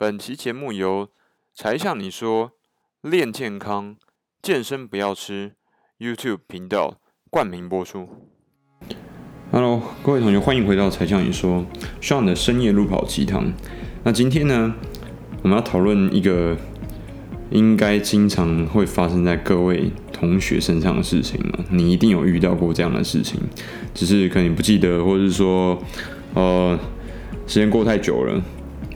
本期节目由才向你说练健康健身不要吃 YouTube 频道冠名播出。Hello，各位同学，欢迎回到才向你说 Sean 的深夜路跑鸡汤。那今天呢，我们要讨论一个应该经常会发生在各位同学身上的事情。你一定有遇到过这样的事情，只是可能你不记得，或者是说，呃，时间过太久了。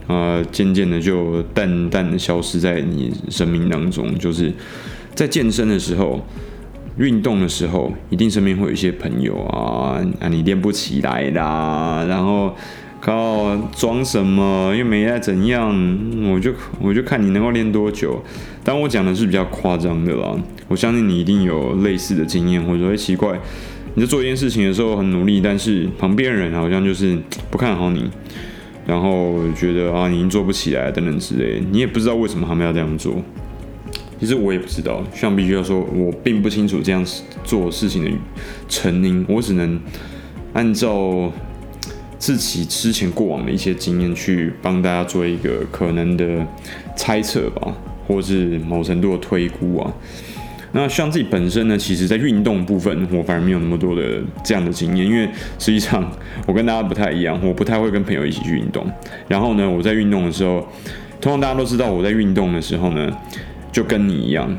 啊，渐渐的就淡淡的消失在你生命当中。就是在健身的时候、运动的时候，一定身边会有一些朋友啊，啊，你练不起来啦，然后靠装什么又没在怎样，我就我就看你能够练多久。但我讲的是比较夸张的啦，我相信你一定有类似的经验，或者说会奇怪，你在做一件事情的时候很努力，但是旁边人好像就是不看好你。然后觉得啊，你已经做不起来等等之类，你也不知道为什么他们要这样做。其实我也不知道，像必须要说，我并不清楚这样做事情的成因，我只能按照自己之前过往的一些经验去帮大家做一个可能的猜测吧，或是某程度的推估啊。那像自己本身呢，其实在运动部分，我反而没有那么多的这样的经验，因为实际上我跟大家不太一样，我不太会跟朋友一起去运动。然后呢，我在运动的时候，通常大家都知道我在运动的时候呢，就跟你一样，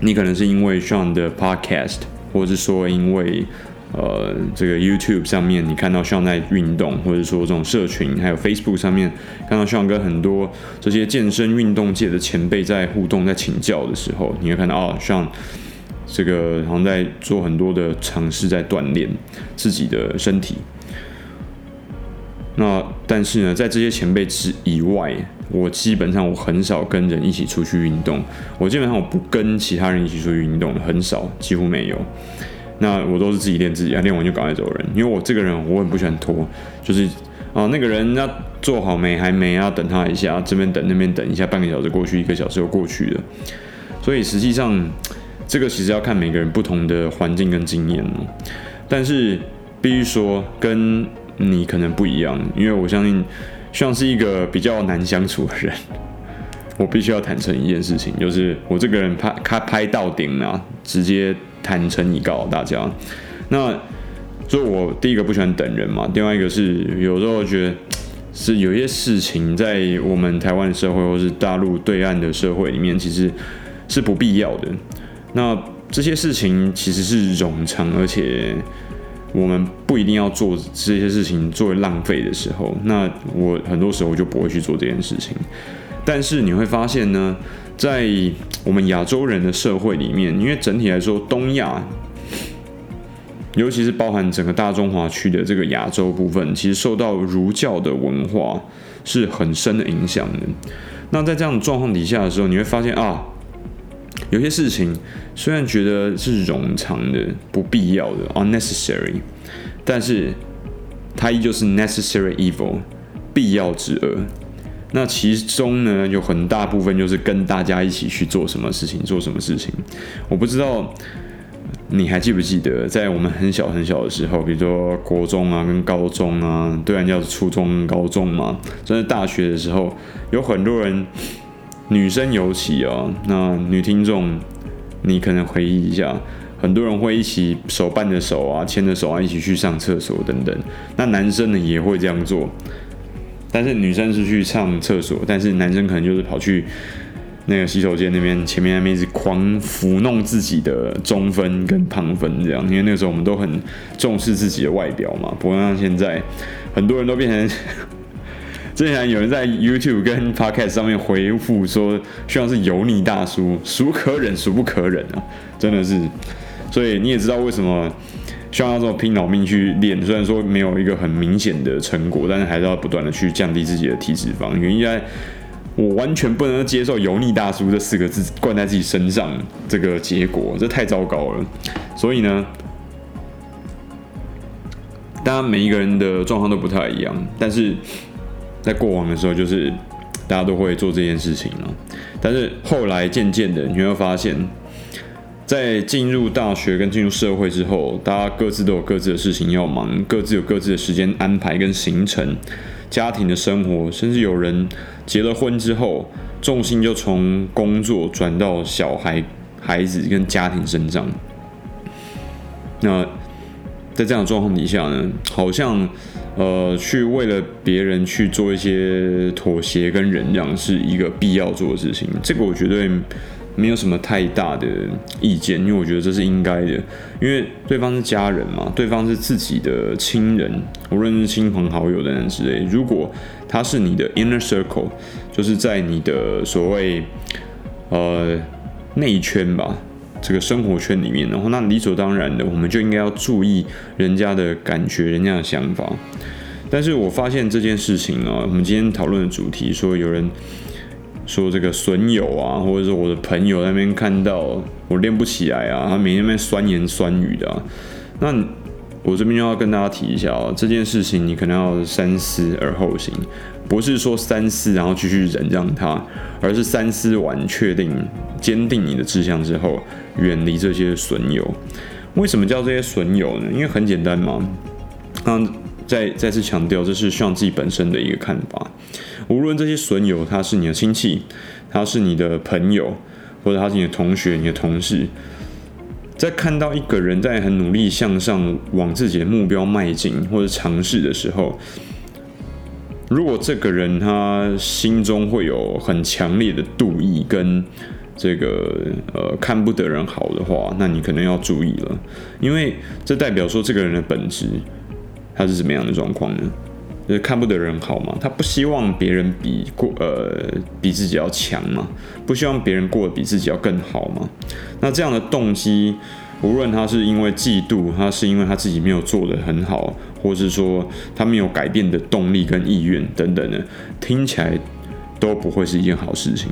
你可能是因为 Sean 的 Podcast，或者是说因为。呃，这个 YouTube 上面你看到 Sean 在运动，或者说这种社群，还有 Facebook 上面看到 Sean 跟很多这些健身运动界的前辈在互动、在请教的时候，你会看到哦，Sean 这个好像在做很多的尝试，在锻炼自己的身体。那但是呢，在这些前辈之以外，我基本上我很少跟人一起出去运动。我基本上我不跟其他人一起出去运动，很少，几乎没有。那我都是自己练自己啊，练完就赶快走人。因为我这个人我很不喜欢拖，就是啊那个人要做好没还没要等他一下，这边等那边等一下，半个小时过去，一个小时又过去了。所以实际上这个其实要看每个人不同的环境跟经验哦。但是必须说跟你可能不一样，因为我相信像是一个比较难相处的人。我必须要坦诚一件事情，就是我这个人拍开拍到顶啊，直接。坦诚以告大家，那所以我第一个不喜欢等人嘛，另外一个是有时候觉得是有些事情在我们台湾社会或是大陆对岸的社会里面，其实是不必要的。那这些事情其实是冗长，而且我们不一定要做这些事情作为浪费的时候，那我很多时候就不会去做这件事情。但是你会发现呢，在我们亚洲人的社会里面，因为整体来说，东亚，尤其是包含整个大中华区的这个亚洲部分，其实受到儒教的文化是很深的影响的。那在这样的状况底下的时候，你会发现啊，有些事情虽然觉得是冗长的、不必要的 （unnecessary），但是它依旧是 necessary evil，必要之恶。那其中呢，有很大部分就是跟大家一起去做什么事情，做什么事情。我不知道你还记不记得，在我们很小很小的时候，比如说国中啊，跟高中啊，对啊，叫初中高中嘛，甚至大学的时候，有很多人，女生尤其啊，那女听众，你可能回忆一下，很多人会一起手伴着手啊，牵着手啊，一起去上厕所等等。那男生呢，也会这样做。但是女生是去上厕所，但是男生可能就是跑去那个洗手间那边前面那边一直狂抚弄自己的中分跟旁分这样，因为那个时候我们都很重视自己的外表嘛，不会像现在很多人都变成，之前有人在 YouTube 跟 Podcast 上面回复说，希望是油腻大叔，孰可忍孰不可忍啊，真的是，所以你也知道为什么。希望要这么拼老命去练，虽然说没有一个很明显的成果，但是还是要不断的去降低自己的体脂肪。原因在，我完全不能接受“油腻大叔”这四个字灌在自己身上，这个结果这太糟糕了。所以呢，当然每一个人的状况都不太一样，但是在过往的时候，就是大家都会做这件事情了。但是后来渐渐的，你会发现。在进入大学跟进入社会之后，大家各自都有各自的事情要忙，各自有各自的时间安排跟行程，家庭的生活，甚至有人结了婚之后，重心就从工作转到小孩、孩子跟家庭身上。那在这样的状况底下呢，好像呃，去为了别人去做一些妥协跟忍让，是一个必要做的事情。这个我绝对。没有什么太大的意见，因为我觉得这是应该的，因为对方是家人嘛，对方是自己的亲人，无论是亲朋好友等等之类。如果他是你的 inner circle，就是在你的所谓呃内圈吧，这个生活圈里面，然后那理所当然的，我们就应该要注意人家的感觉、人家的想法。但是我发现这件事情啊，我们今天讨论的主题说有人。说这个损友啊，或者说我的朋友那边看到我练不起来啊，他每天那边酸言酸语的，那我这边就要跟大家提一下啊，这件事情你可能要三思而后行，不是说三思然后继续忍让他，而是三思完确定坚定你的志向之后，远离这些损友。为什么叫这些损友呢？因为很简单嘛，那再再次强调，这是希望自己本身的一个看法。无论这些损友他是你的亲戚，他是你的朋友，或者他是你的同学、你的同事，在看到一个人在很努力向上往自己的目标迈进或者尝试的时候，如果这个人他心中会有很强烈的妒意跟这个呃看不得人好的话，那你可能要注意了，因为这代表说这个人的本质他是怎么样的状况呢？就是看不得人好嘛，他不希望别人比过呃比自己要强嘛，不希望别人过得比自己要更好嘛。那这样的动机，无论他是因为嫉妒，他是因为他自己没有做得很好，或是说他没有改变的动力跟意愿等等的，听起来都不会是一件好事情。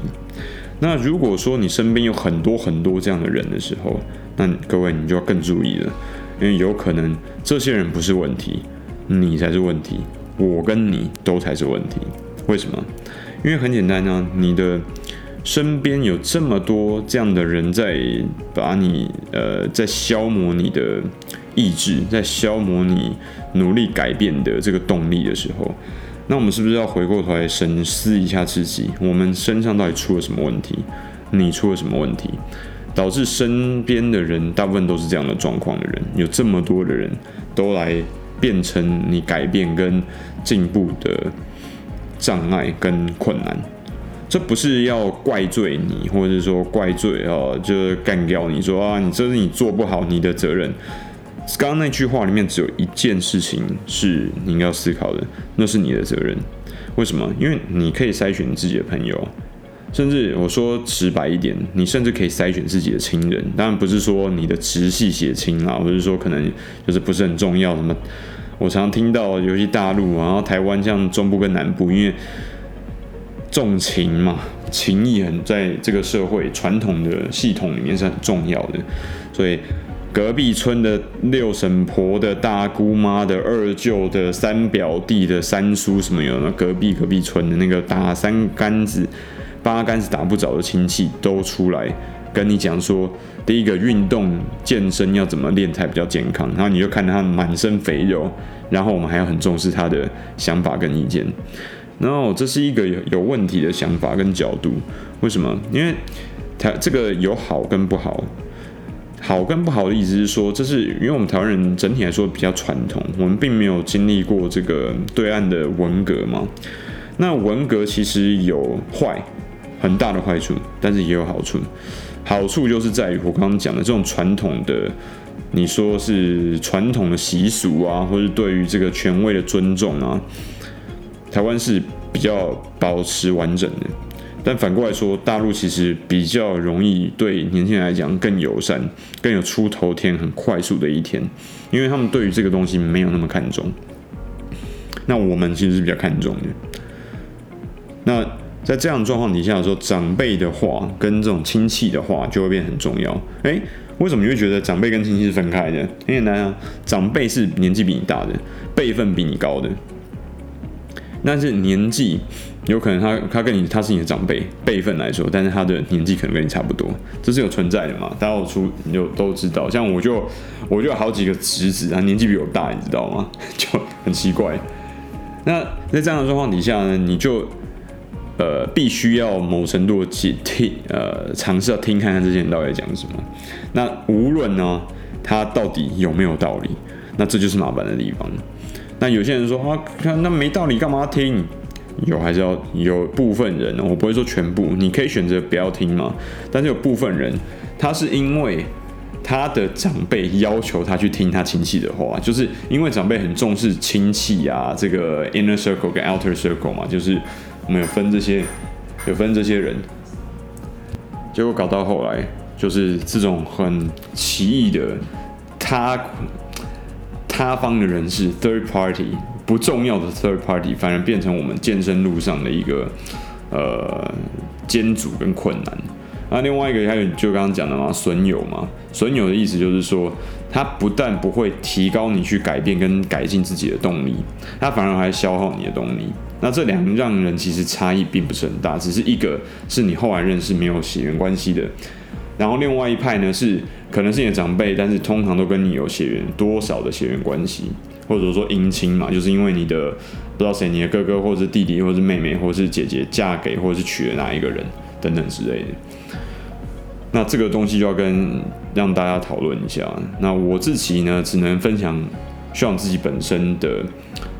那如果说你身边有很多很多这样的人的时候，那各位你就要更注意了，因为有可能这些人不是问题，你才是问题。我跟你都才是问题，为什么？因为很简单呢，你的身边有这么多这样的人在把你呃，在消磨你的意志，在消磨你努力改变的这个动力的时候，那我们是不是要回过头来审视一下自己？我们身上到底出了什么问题？你出了什么问题，导致身边的人大部分都是这样的状况的人？有这么多的人都来。变成你改变跟进步的障碍跟困难，这不是要怪罪你，或者是说怪罪哦，就是干掉你说啊，你这是你做不好你的责任。刚刚那句话里面只有一件事情是你应该要思考的，那是你的责任。为什么？因为你可以筛选你自己的朋友。甚至我说直白一点，你甚至可以筛选自己的亲人，当然不是说你的直系血亲啊，或者说可能就是不是很重要什么。我常听到，尤其大陆，然后台湾像中部跟南部，因为重情嘛，情义很在这个社会传统的系统里面是很重要的，所以隔壁村的六婶婆的大姑妈的二舅的三表弟的三叔什么有呢？隔壁隔壁村的那个打三杆子。八竿子打不着的亲戚都出来跟你讲说，第一个运动健身要怎么练才比较健康，然后你就看他满身肥肉，然后我们还要很重视他的想法跟意见，然后这是一个有有问题的想法跟角度。为什么？因为台这个有好跟不好，好跟不好的意思是说，这是因为我们台湾人整体来说比较传统，我们并没有经历过这个对岸的文革嘛。那文革其实有坏。很大的坏处，但是也有好处。好处就是在于我刚刚讲的这种传统的，你说是传统的习俗啊，或是对于这个权威的尊重啊，台湾是比较保持完整的。但反过来说，大陆其实比较容易对年轻人来讲更友善，更有出头天、很快速的一天，因为他们对于这个东西没有那么看重。那我们其实是比较看重的。那。在这样的状况底下的时候，长辈的话跟这种亲戚的话就会变很重要。诶，为什么你会觉得长辈跟亲戚是分开的？很简单啊，长辈是年纪比你大的，辈分比你高的，但是年纪有可能他他跟你他是你的长辈辈分来说，但是他的年纪可能跟你差不多，这是有存在的嘛？大家有出你就都知道，像我就我就有好几个侄子，啊年纪比我大，你知道吗？就很奇怪。那在这样的状况底下呢，你就呃必须要某程度的听呃尝试要听看看这些人到底讲什么。那无论呢他到底有没有道理，那这就是麻烦的地方。那有些人说啊，那没道理干嘛听？有还是要有部分人，我不会说全部，你可以选择不要听嘛。但是有部分人，他是因为他的长辈要求他去听他亲戚的话，就是因为长辈很重视亲戚啊，这个 inner circle 跟 outer circle 嘛，就是我们有分这些，有分这些人，结果搞到后来就是这种很奇异的他他方的人士 third party。不重要的 third party 反而变成我们健身路上的一个呃艰阻跟困难。那另外一个还有就刚刚讲的嘛，损友嘛，损友的意思就是说，他不但不会提高你去改变跟改进自己的动力，他反而还消耗你的动力。那这两让人其实差异并不是很大，只是一个是你后来认识没有血缘关系的，然后另外一派呢是可能是你的长辈，但是通常都跟你有血缘多少的血缘关系。或者说姻亲嘛，就是因为你的不知道谁，你的哥哥或者是弟弟或者是妹妹或者是姐姐嫁给或者是娶了哪一个人等等之类的。那这个东西就要跟让大家讨论一下。那我自己呢，只能分享像自己本身的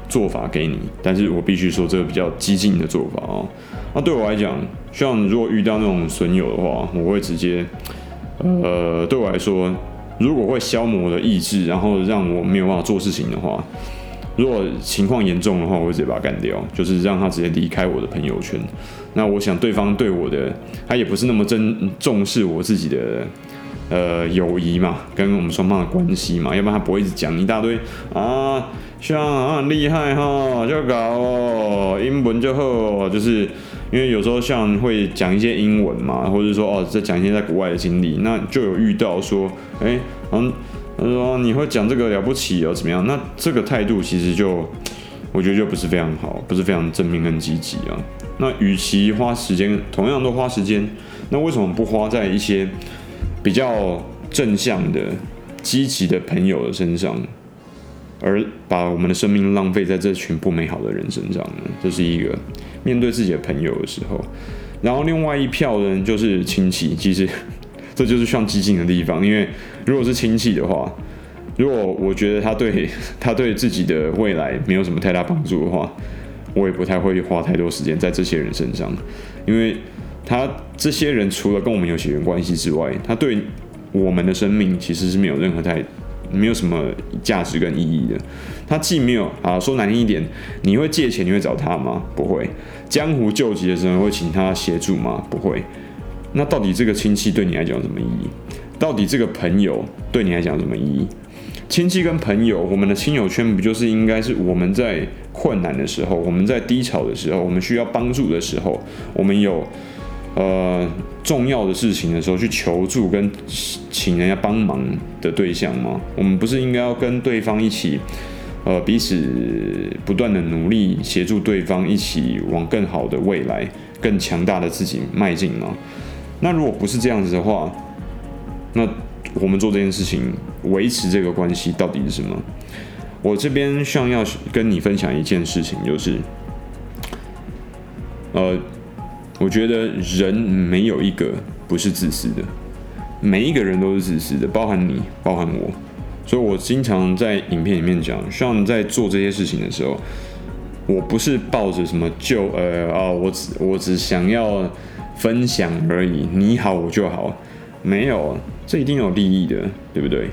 做法给你，但是我必须说这个比较激进的做法哦。那对我来讲，像如果遇到那种损友的话，我会直接，呃，对我来说。如果会消磨我的意志，然后让我没有办法做事情的话，如果情况严重的话，我会直接把他干掉，就是让他直接离开我的朋友圈。那我想对方对我的，他也不是那么真重视我自己的呃友谊嘛，跟我们双方的关系嘛，要不然他不会一直讲一大堆啊，像啊很厉害哈，就搞哦，英文就好，就是。因为有时候像会讲一些英文嘛，或者说哦，在讲一些在国外的经历，那就有遇到说，哎，嗯，他说你会讲这个了不起哦，怎么样？那这个态度其实就我觉得就不是非常好，不是非常正面跟积极啊。那与其花时间，同样都花时间，那为什么不花在一些比较正向的、积极的朋友的身上？而把我们的生命浪费在这群不美好的人身上呢？这是一个面对自己的朋友的时候。然后另外一票人就是亲戚，其实这就是像激进的地方。因为如果是亲戚的话，如果我觉得他对他对自己的未来没有什么太大帮助的话，我也不太会花太多时间在这些人身上。因为他这些人除了跟我们有血缘关系之外，他对我们的生命其实是没有任何太。没有什么价值跟意义的，他既没有啊，说难听一点，你会借钱，你会找他吗？不会。江湖救急的时候会请他协助吗？不会。那到底这个亲戚对你来讲有什么意义？到底这个朋友对你来讲有什么意义？亲戚跟朋友，我们的亲友圈不就是应该是我们在困难的时候，我们在低潮的时候，我们需要帮助的时候，我们有。呃，重要的事情的时候去求助跟请人家帮忙的对象吗？我们不是应该要跟对方一起，呃，彼此不断的努力，协助对方一起往更好的未来、更强大的自己迈进吗？那如果不是这样子的话，那我们做这件事情，维持这个关系到底是什么？我这边想要跟你分享一件事情，就是，呃。我觉得人没有一个不是自私的，每一个人都是自私的，包含你，包含我。所以我经常在影片里面讲，像在做这些事情的时候，我不是抱着什么就呃啊，我只我只想要分享而已，你好我就好，没有，这一定有利益的，对不对？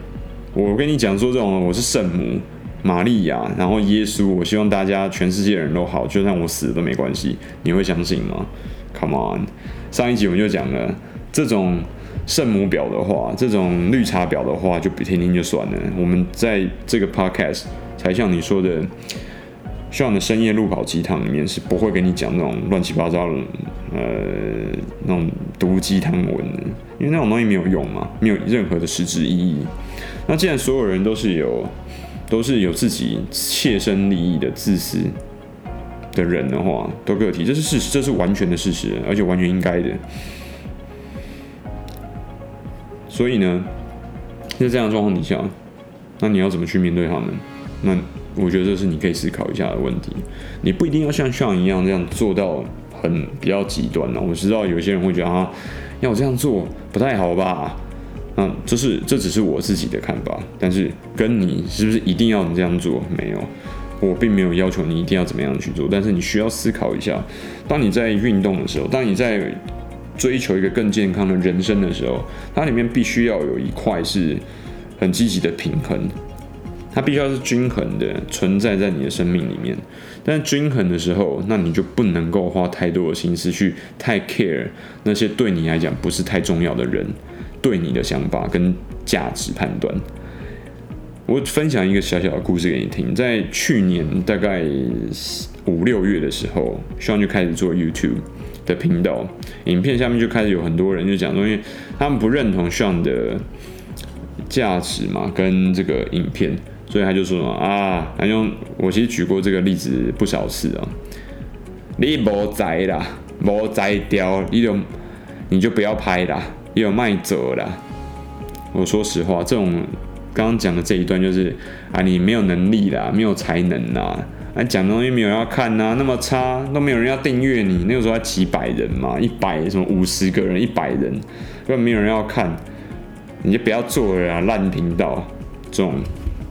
我跟你讲说这种，我是圣母玛利亚，然后耶稣，我希望大家全世界的人都好，就算我死了都没关系，你会相信吗？Come on，上一集我们就讲了，这种圣母婊的话，这种绿茶婊的话，就不听听就算了。我们在这个 podcast 才像你说的，像你的深夜路跑鸡汤里面是不会跟你讲那种乱七八糟的，呃，那种毒鸡汤文的，因为那种东西没有用嘛，没有任何的实质意义。那既然所有人都是有，都是有自己切身利益的自私。的人的话，都给我提，这是事实，这是完全的事实，而且完全应该的。所以呢，在这样的状况底下，那你要怎么去面对他们？那我觉得这是你可以思考一下的问题。你不一定要像 Sean 一样这样做到很比较极端呢。我知道有些人会觉得啊，要这样做不太好吧？嗯，这是这只是我自己的看法，但是跟你是不是一定要你这样做没有？我并没有要求你一定要怎么样去做，但是你需要思考一下，当你在运动的时候，当你在追求一个更健康的人生的时候，它里面必须要有一块是很积极的平衡，它必须要是均衡的存在在你的生命里面。但均衡的时候，那你就不能够花太多的心思去太 care 那些对你来讲不是太重要的人。对你的想法跟价值判断，我分享一个小小的故事给你听。在去年大概五六月的时候，Sean 就开始做 YouTube 的频道，影片下面就开始有很多人就讲说，因为他们不认同 Sean 的价值嘛，跟这个影片，所以他就说啊，他用我其实举过这个例子不少次啊，你无在啦，无在掉，你就你就不要拍啦。也有卖走啦。我说实话，这种刚刚讲的这一段就是啊，你没有能力啦，没有才能啦，啊，讲的东西没有要看呐，那么差都没有人要订阅你。那个时候还几百人嘛，一百什么五十个人，一百人根本没有人要看，你就不要做了啊，烂频道这种，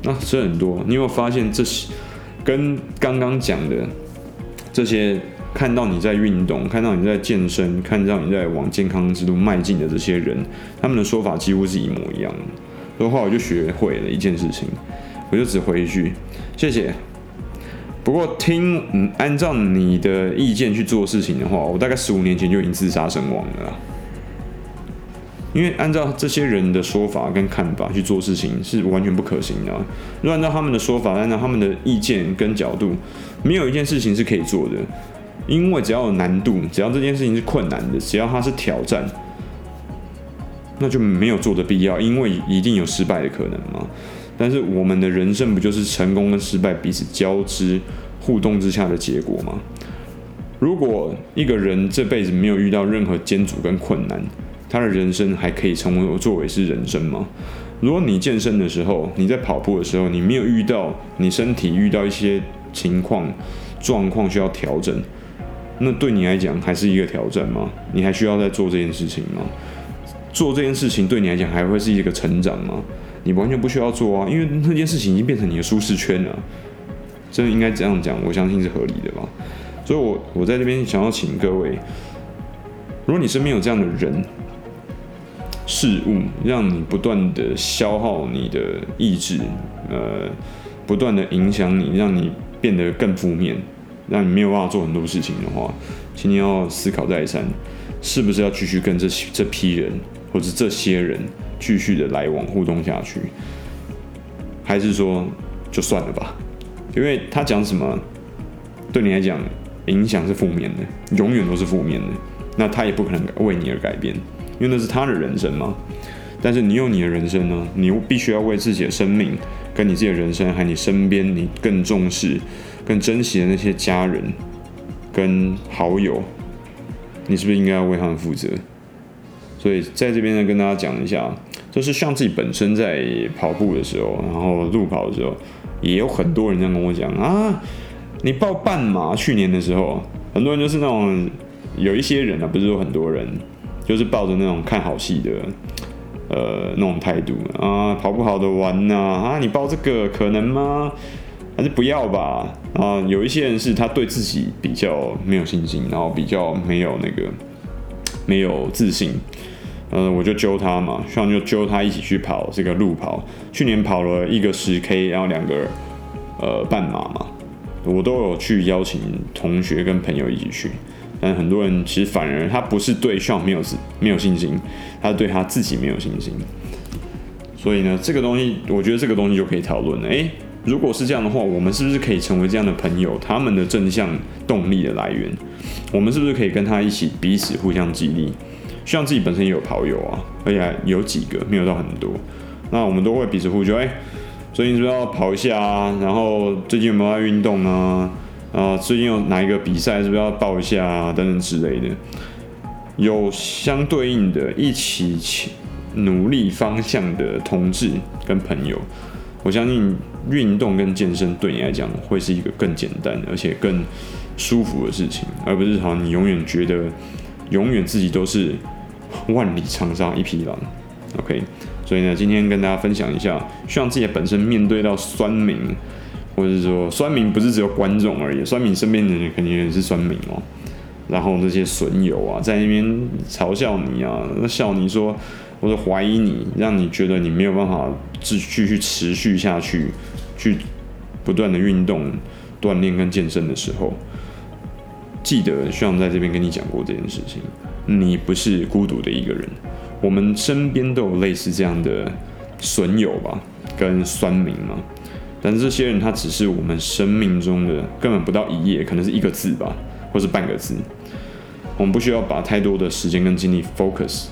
那是很多。你有没有发现这些跟刚刚讲的这些？看到你在运动，看到你在健身，看到你在往健康之路迈进的这些人，他们的说法几乎是一模一样的。所以后来我就学会了一件事情，我就只回一句谢谢。不过听，嗯，按照你的意见去做事情的话，我大概十五年前就已经自杀身亡了。因为按照这些人的说法跟看法去做事情是完全不可行的。如果按照他们的说法，按照他们的意见跟角度，没有一件事情是可以做的。因为只要有难度，只要这件事情是困难的，只要它是挑战，那就没有做的必要，因为一定有失败的可能嘛。但是我们的人生不就是成功跟失败彼此交织、互动之下的结果吗？如果一个人这辈子没有遇到任何艰阻跟困难，他的人生还可以成为我作为是人生吗？如果你健身的时候，你在跑步的时候，你没有遇到你身体遇到一些情况、状况需要调整。那对你来讲还是一个挑战吗？你还需要再做这件事情吗？做这件事情对你来讲还会是一个成长吗？你完全不需要做啊，因为那件事情已经变成你的舒适圈了。真的应该这样讲，我相信是合理的吧。所以，我我在这边想要请各位，如果你身边有这样的人、事物，让你不断的消耗你的意志，呃，不断的影响你，让你变得更负面。让你没有办法做很多事情的话，请你要思考再三，是不是要继续跟这这批人或者这些人继续的来往互动下去，还是说就算了吧？因为他讲什么，对你来讲影响是负面的，永远都是负面的。那他也不可能为你而改变，因为那是他的人生嘛。但是你有你的人生呢，你必须要为自己的生命、跟你自己的人生，还有你身边你更重视。更珍惜的那些家人跟好友，你是不是应该要为他们负责？所以在这边呢，跟大家讲一下，就是像自己本身在跑步的时候，然后路跑的时候，也有很多人这样跟我讲啊，你报半马，去年的时候，很多人就是那种有一些人啊，不是说很多人，就是抱着那种看好戏的呃那种态度啊，跑不好的玩呐啊，你报这个可能吗？还是不要吧。啊，有一些人是他对自己比较没有信心，然后比较没有那个没有自信。呃，我就揪他嘛，希望就揪他一起去跑这个路跑。去年跑了一个十 K，然后两个呃半马嘛，我都有去邀请同学跟朋友一起去。但很多人其实反而他不是对 Sean 没有没有信心，他对他自己没有信心。所以呢，这个东西我觉得这个东西就可以讨论了。诶。如果是这样的话，我们是不是可以成为这样的朋友？他们的正向动力的来源，我们是不是可以跟他一起彼此互相激励？像自己本身也有跑友啊，而且有几个，没有到很多。那我们都会彼此互助。哎，最近是不是要跑一下啊？然后最近有没有在运动啊？啊，最近有哪一个比赛是不是要报一下啊？等等之类的，有相对应的一起努力方向的同志跟朋友，我相信运动跟健身对你来讲会是一个更简单而且更舒服的事情，而不是好像你永远觉得永远自己都是万里长沙一匹狼。OK，所以呢，今天跟大家分享一下，希望自己本身面对到酸民。或者是说，酸民不是只有观众而已，酸民身边的人肯定也是酸民哦。然后那些损友啊，在那边嘲笑你啊，笑你说，或者怀疑你，让你觉得你没有办法继继续持续下去，去不断的运动、锻炼跟健身的时候，记得希望在这边跟你讲过这件事情，你不是孤独的一个人，我们身边都有类似这样的损友吧，跟酸民嘛。但是这些人他只是我们生命中的根本不到一页，可能是一个字吧，或是半个字。我们不需要把太多的时间跟精力 focus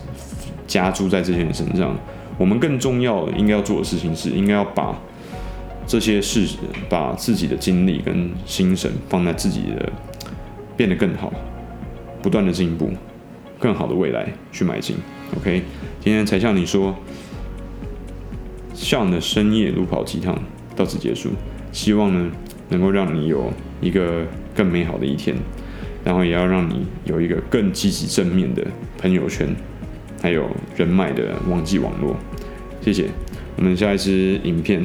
加注在这些人身上。我们更重要的应该要做的事情是，应该要把这些事，把自己的精力跟心神放在自己的变得更好，不断的进步，更好的未来去迈进。OK，今天才向你说，向的深夜路跑鸡汤。到此结束，希望呢能够让你有一个更美好的一天，然后也要让你有一个更积极正面的朋友圈，还有人脉的网际网络。谢谢，我们下一支影片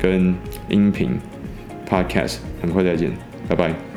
跟音频 Podcast 很快再见，拜拜。